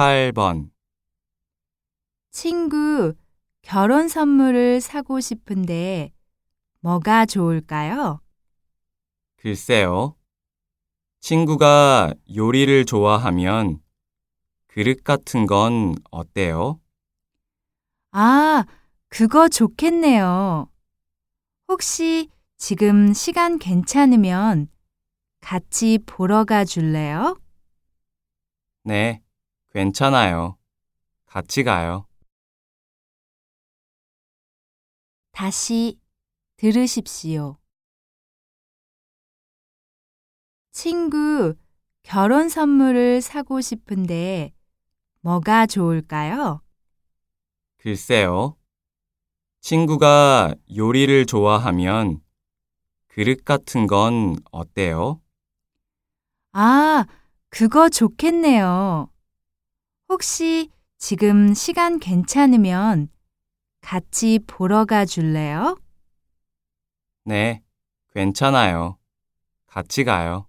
18번. 친구 결혼 선물을 사고 싶은데 뭐가 좋을까요? 글쎄요. 친구가 요리를 좋아하면 그릇 같은 건 어때요? 아, 그거 좋겠네요. 혹시 지금 시간 괜찮으면 같이 보러 가 줄래요? 네, 괜찮아요. 같이 가요. 다시 들으십시오. 친구 결혼 선물을 사고 싶은데 뭐가 좋을까요? 글쎄요. 친구가 요리를 좋아하면 그릇 같은 건 어때요? 아, 그거 좋겠네요. 혹시 지금 시간 괜찮으면 같이 보러 가 줄래요? 네, 괜찮아요. 같이 가요.